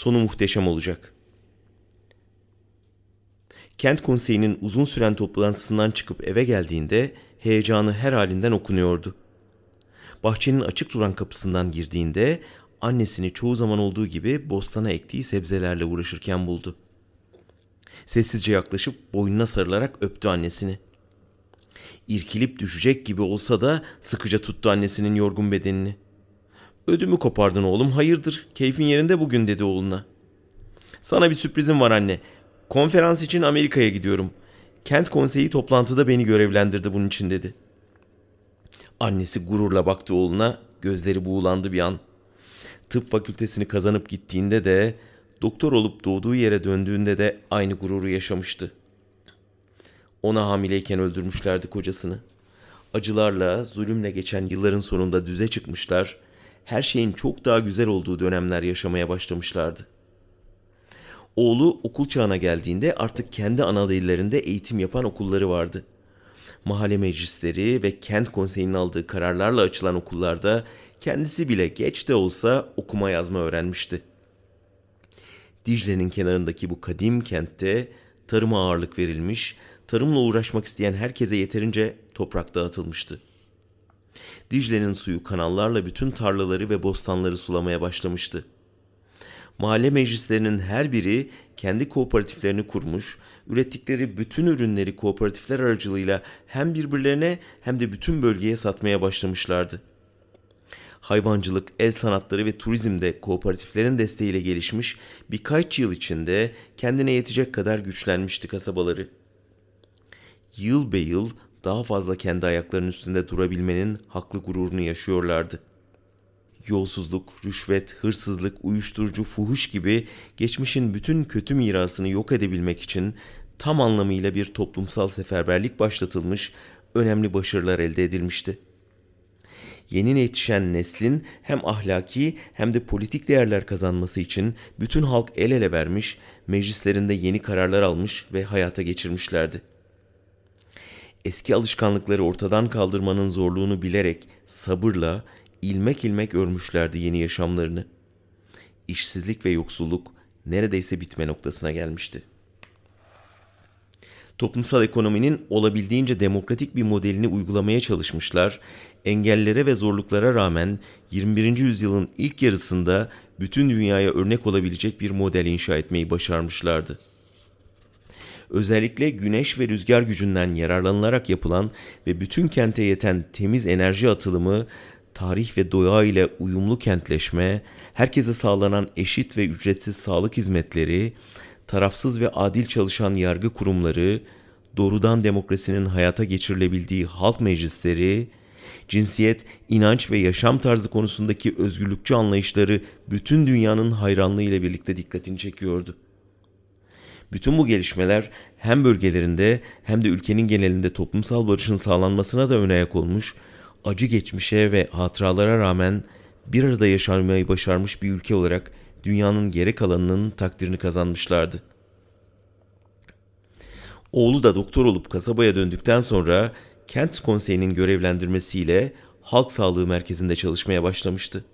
Sonu muhteşem olacak. Kent konseyinin uzun süren toplantısından çıkıp eve geldiğinde heyecanı her halinden okunuyordu. Bahçenin açık duran kapısından girdiğinde annesini çoğu zaman olduğu gibi bostana ektiği sebzelerle uğraşırken buldu. Sessizce yaklaşıp boynuna sarılarak öptü annesini. İrkilip düşecek gibi olsa da sıkıca tuttu annesinin yorgun bedenini. Ödümü kopardın oğlum hayırdır keyfin yerinde bugün dedi oğluna. Sana bir sürprizim var anne. Konferans için Amerika'ya gidiyorum. Kent konseyi toplantıda beni görevlendirdi bunun için dedi. Annesi gururla baktı oğluna, gözleri buğulandı bir an. Tıp fakültesini kazanıp gittiğinde de, doktor olup doğduğu yere döndüğünde de aynı gururu yaşamıştı. Ona hamileyken öldürmüşlerdi kocasını. Acılarla, zulümle geçen yılların sonunda düze çıkmışlar, her şeyin çok daha güzel olduğu dönemler yaşamaya başlamışlardı. Oğlu okul çağına geldiğinde artık kendi ana dillerinde eğitim yapan okulları vardı. Mahalle meclisleri ve kent konseyinin aldığı kararlarla açılan okullarda kendisi bile geç de olsa okuma yazma öğrenmişti. Dicle'nin kenarındaki bu kadim kentte tarıma ağırlık verilmiş, tarımla uğraşmak isteyen herkese yeterince toprak dağıtılmıştı. Dicle'nin suyu kanallarla bütün tarlaları ve bostanları sulamaya başlamıştı. Mahalle meclislerinin her biri kendi kooperatiflerini kurmuş, ürettikleri bütün ürünleri kooperatifler aracılığıyla hem birbirlerine hem de bütün bölgeye satmaya başlamışlardı. Hayvancılık, el sanatları ve turizmde kooperatiflerin desteğiyle gelişmiş, birkaç yıl içinde kendine yetecek kadar güçlenmişti kasabaları. Yıl be yıl daha fazla kendi ayaklarının üstünde durabilmenin haklı gururunu yaşıyorlardı. Yolsuzluk, rüşvet, hırsızlık, uyuşturucu, fuhuş gibi geçmişin bütün kötü mirasını yok edebilmek için tam anlamıyla bir toplumsal seferberlik başlatılmış, önemli başarılar elde edilmişti. Yeni yetişen neslin hem ahlaki hem de politik değerler kazanması için bütün halk el ele vermiş, meclislerinde yeni kararlar almış ve hayata geçirmişlerdi. Eski alışkanlıkları ortadan kaldırmanın zorluğunu bilerek sabırla, ilmek ilmek örmüşlerdi yeni yaşamlarını. İşsizlik ve yoksulluk neredeyse bitme noktasına gelmişti. Toplumsal ekonominin olabildiğince demokratik bir modelini uygulamaya çalışmışlar, engellere ve zorluklara rağmen 21. yüzyılın ilk yarısında bütün dünyaya örnek olabilecek bir model inşa etmeyi başarmışlardı. Özellikle güneş ve rüzgar gücünden yararlanılarak yapılan ve bütün kente yeten temiz enerji atılımı tarih ve doğa ile uyumlu kentleşme, herkese sağlanan eşit ve ücretsiz sağlık hizmetleri, tarafsız ve adil çalışan yargı kurumları, doğrudan demokrasinin hayata geçirilebildiği halk meclisleri, cinsiyet, inanç ve yaşam tarzı konusundaki özgürlükçü anlayışları bütün dünyanın hayranlığı ile birlikte dikkatini çekiyordu. Bütün bu gelişmeler hem bölgelerinde hem de ülkenin genelinde toplumsal barışın sağlanmasına da ön ayak olmuş, acı geçmişe ve hatıralara rağmen bir arada yaşamayı başarmış bir ülke olarak dünyanın geri kalanının takdirini kazanmışlardı. Oğlu da doktor olup kasabaya döndükten sonra kent konseyinin görevlendirmesiyle halk sağlığı merkezinde çalışmaya başlamıştı.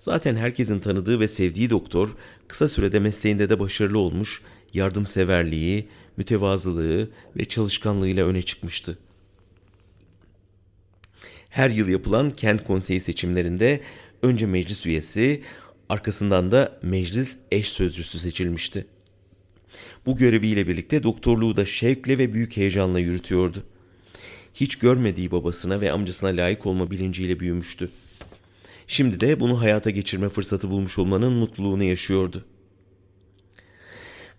Zaten herkesin tanıdığı ve sevdiği doktor kısa sürede mesleğinde de başarılı olmuş, yardımseverliği, mütevazılığı ve çalışkanlığıyla öne çıkmıştı. Her yıl yapılan kent konseyi seçimlerinde önce meclis üyesi, arkasından da meclis eş sözcüsü seçilmişti. Bu göreviyle birlikte doktorluğu da şevkle ve büyük heyecanla yürütüyordu. Hiç görmediği babasına ve amcasına layık olma bilinciyle büyümüştü. Şimdi de bunu hayata geçirme fırsatı bulmuş olmanın mutluluğunu yaşıyordu.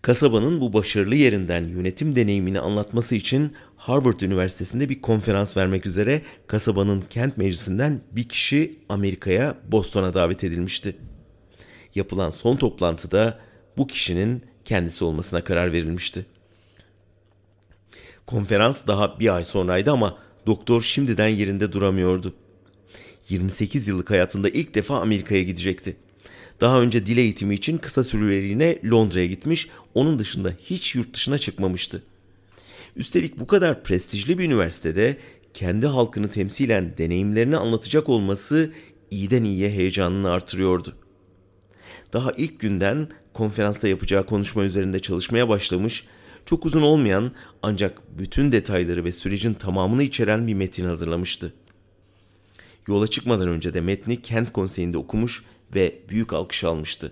Kasabanın bu başarılı yerinden yönetim deneyimini anlatması için Harvard Üniversitesi'nde bir konferans vermek üzere kasabanın kent meclisinden bir kişi Amerika'ya, Boston'a davet edilmişti. Yapılan son toplantıda bu kişinin kendisi olmasına karar verilmişti. Konferans daha bir ay sonraydı ama doktor şimdiden yerinde duramıyordu. 28 yıllık hayatında ilk defa Amerika'ya gidecekti. Daha önce dil eğitimi için kısa süreliğine Londra'ya gitmiş, onun dışında hiç yurt dışına çıkmamıştı. Üstelik bu kadar prestijli bir üniversitede kendi halkını temsilen deneyimlerini anlatacak olması iyiden iyiye heyecanını artırıyordu. Daha ilk günden konferansta yapacağı konuşma üzerinde çalışmaya başlamış, çok uzun olmayan ancak bütün detayları ve sürecin tamamını içeren bir metin hazırlamıştı. Yola çıkmadan önce de metni kent konseyinde okumuş ve büyük alkış almıştı.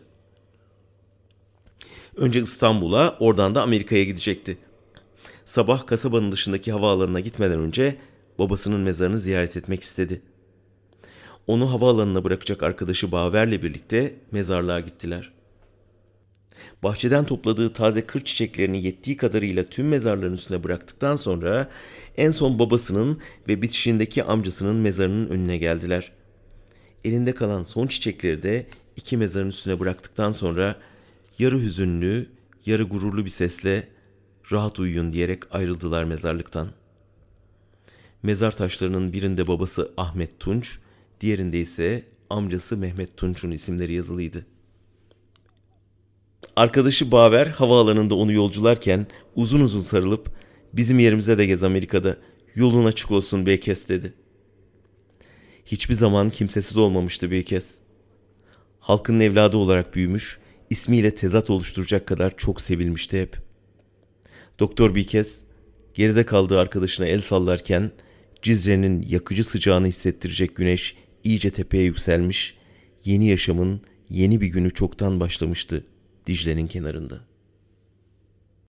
Önce İstanbul'a, oradan da Amerika'ya gidecekti. Sabah kasabanın dışındaki havaalanına gitmeden önce babasının mezarını ziyaret etmek istedi. Onu havaalanına bırakacak arkadaşı Baver'le birlikte mezarlığa gittiler. Bahçeden topladığı taze kır çiçeklerini yettiği kadarıyla tüm mezarların üstüne bıraktıktan sonra en son babasının ve bitişindeki amcasının mezarının önüne geldiler. Elinde kalan son çiçekleri de iki mezarın üstüne bıraktıktan sonra yarı hüzünlü, yarı gururlu bir sesle rahat uyuyun diyerek ayrıldılar mezarlıktan. Mezar taşlarının birinde babası Ahmet Tunç, diğerinde ise amcası Mehmet Tunç'un isimleri yazılıydı. Arkadaşı Baver havaalanında onu yolcularken uzun uzun sarılıp bizim yerimize de gez Amerika'da yolun açık olsun Beykes dedi. Hiçbir zaman kimsesiz olmamıştı Beykes. Halkın evladı olarak büyümüş, ismiyle tezat oluşturacak kadar çok sevilmişti hep. Doktor Beykes geride kaldığı arkadaşına el sallarken Cizre'nin yakıcı sıcağını hissettirecek güneş iyice tepeye yükselmiş, yeni yaşamın yeni bir günü çoktan başlamıştı Dicle'nin kenarında.''